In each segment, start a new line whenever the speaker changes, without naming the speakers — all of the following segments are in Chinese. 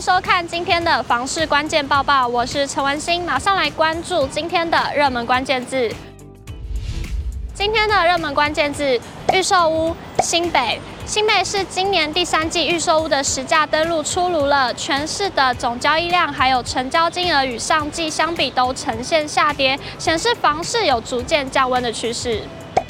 收看今天的房市关键报报，我是陈文心，马上来关注今天的热门关键字。今天的热门关键字：预售屋新北。新北市今年第三季预售屋的实价登录出炉了，全市的总交易量还有成交金额与上季相比都呈现下跌，显示房市有逐渐降温的趋势。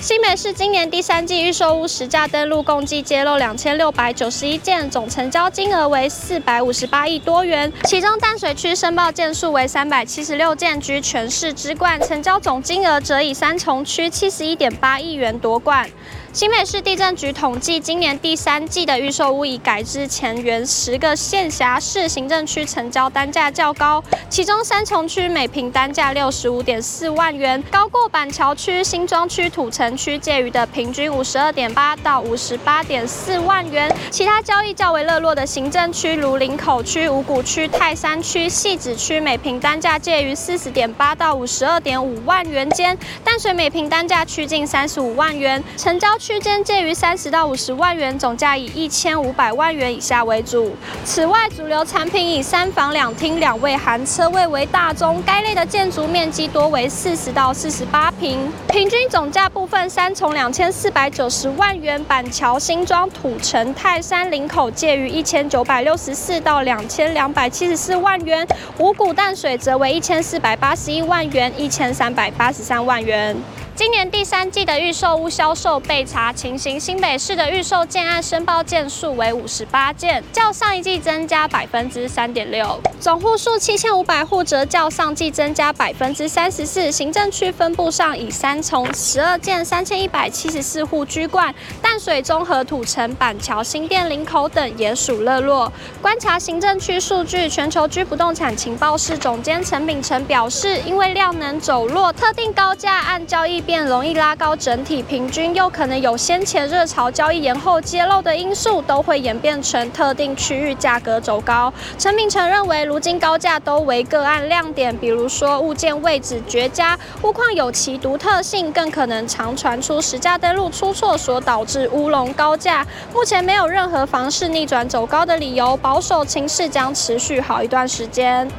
新北市今年第三季预售屋实价登录共计揭露两千六百九十一件，总成交金额为四百五十八亿多元，其中淡水区申报件数为三百七十六件，居全市之冠，成交总金额则以三重区七十一点八亿元夺冠。新北市地震局统计，今年第三季的预售屋已改之前原十个县辖市行政区成交单价较高，其中三重区每坪单价六十五点四万元，高过板桥区、新庄区、土城区介于的平均五十二点八到五十八点四万元。其他交易较为热络的行政区，如林口区、五股区、泰山区、汐止区，每坪单价介于四十点八到五十二点五万元间，淡水每坪单价趋近三十五万元，成交。区间介于三十到五十万元，总价以一千五百万元以下为主。此外，主流产品以三房两厅两卫含车位为大宗，该类的建筑面积多为四十到四十八平。平均总价部分，三重两千四百九十万元，板桥、新庄、土城、泰山、林口介于一千九百六十四到两千两百七十四万元，五股淡水则为一千四百八十一万元、一千三百八十三万元。今年第三季的预售屋销售备查情形，新北市的预售建案申报件数为五十八件，较上一季增加百分之三点六，总户数七千五百户，则较上季增加百分之三十四。行政区分布上，以三重十二件三千一百七十四户居冠，淡水、中和、土城、板桥、新店、林口等也属热络。观察行政区数据，全球居不动产情报室总监陈秉成表示，因为量能走弱，特定高价案交易。便容易拉高整体平均，又可能有先前热潮交易延后揭露的因素，都会演变成特定区域价格走高。陈明成认为，如今高价都为个案亮点，比如说物件位置绝佳、物况有其独特性，更可能常传出实价登录出错所导致乌龙高价。目前没有任何房市逆转走高的理由，保守情势将持续好一段时间。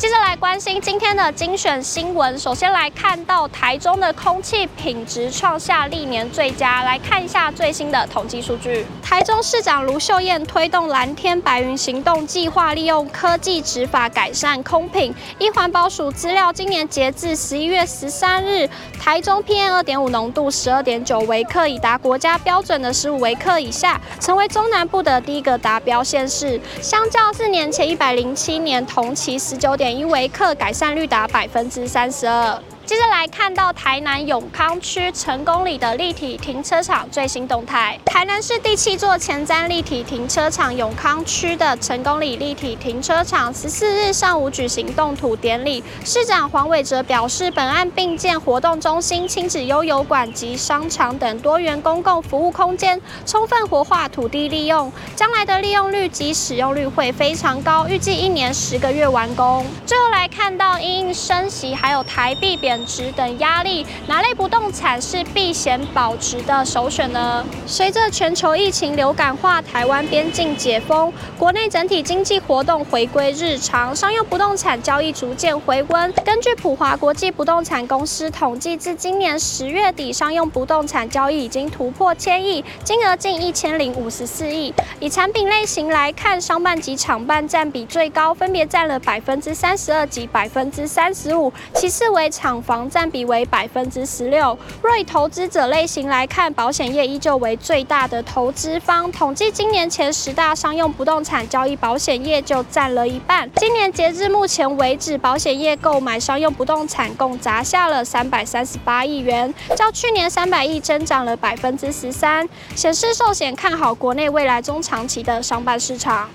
接着来关心今天的精选新闻。首先来看到台中的空气品质创下历年最佳。来看一下最新的统计数据。台中市长卢秀燕推动蓝天白云行动计划，利用科技执法改善空品。依环保署资料，今年截至十一月十三日，台中 PM 二点五浓度十二点九微克，已达国家标准的十五微克以下，成为中南部的第一个达标县市。相较四年前一百零七年同期十九点。一微克改善率达百分之三十二。接着来看到台南永康区成功里的立体停车场最新动态。台南市第七座前瞻立体停车场永康区的成功里立体停车场十四日上午举行动土典礼。市长黄伟哲表示，本案并建活动中心、亲子悠游馆及商场等多元公共服务空间，充分活化土地利用，将来的利用率及使用率会非常高，预计一年十个月完工。最后来看到因应升息还有台币贬值等压力，哪类不动产是避险保值的首选呢？随着全球疫情流感化，台湾边境解封，国内整体经济活动回归日常，商用不动产交易逐渐回温。根据普华国际不动产公司统计，至今年十月底，商用不动产交易已经突破千亿，金额近一千零五十四亿。以产品类型来看，商办及厂办占比最高，分别占了百分之三十二及百分之三十五，其次为厂。房占比为百分之十六。若以投资者类型来看，保险业依旧为最大的投资方。统计今年前十大商用不动产交易，保险业就占了一半。今年截至目前为止，保险业购买商用不动产共砸下了三百三十八亿元，较去年三百亿增长了百分之十三，显示寿险看好国内未来中长期的商办市场。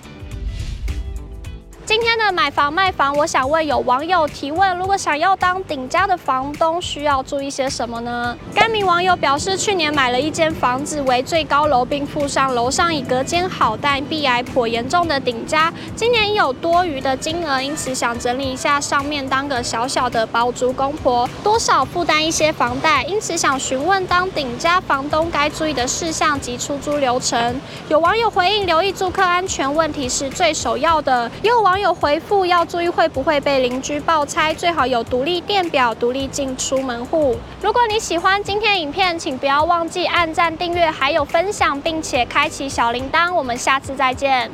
今天的买房卖房，我想问有网友提问：如果想要当顶家的房东，需要注意些什么呢？该名网友表示，去年买了一间房子为最高楼，并附上楼上已隔间好但壁癌颇严重的顶家。今年有多余的金额，因此想整理一下上面，当个小小的包租公婆，多少负担一些房贷。因此想询问当顶家房东该注意的事项及出租流程。有网友回应：留意住客安全问题是最首要的。又网网友回复要注意会不会被邻居爆拆，最好有独立电表、独立进出门户。如果你喜欢今天影片，请不要忘记按赞、订阅，还有分享，并且开启小铃铛。我们下次再见。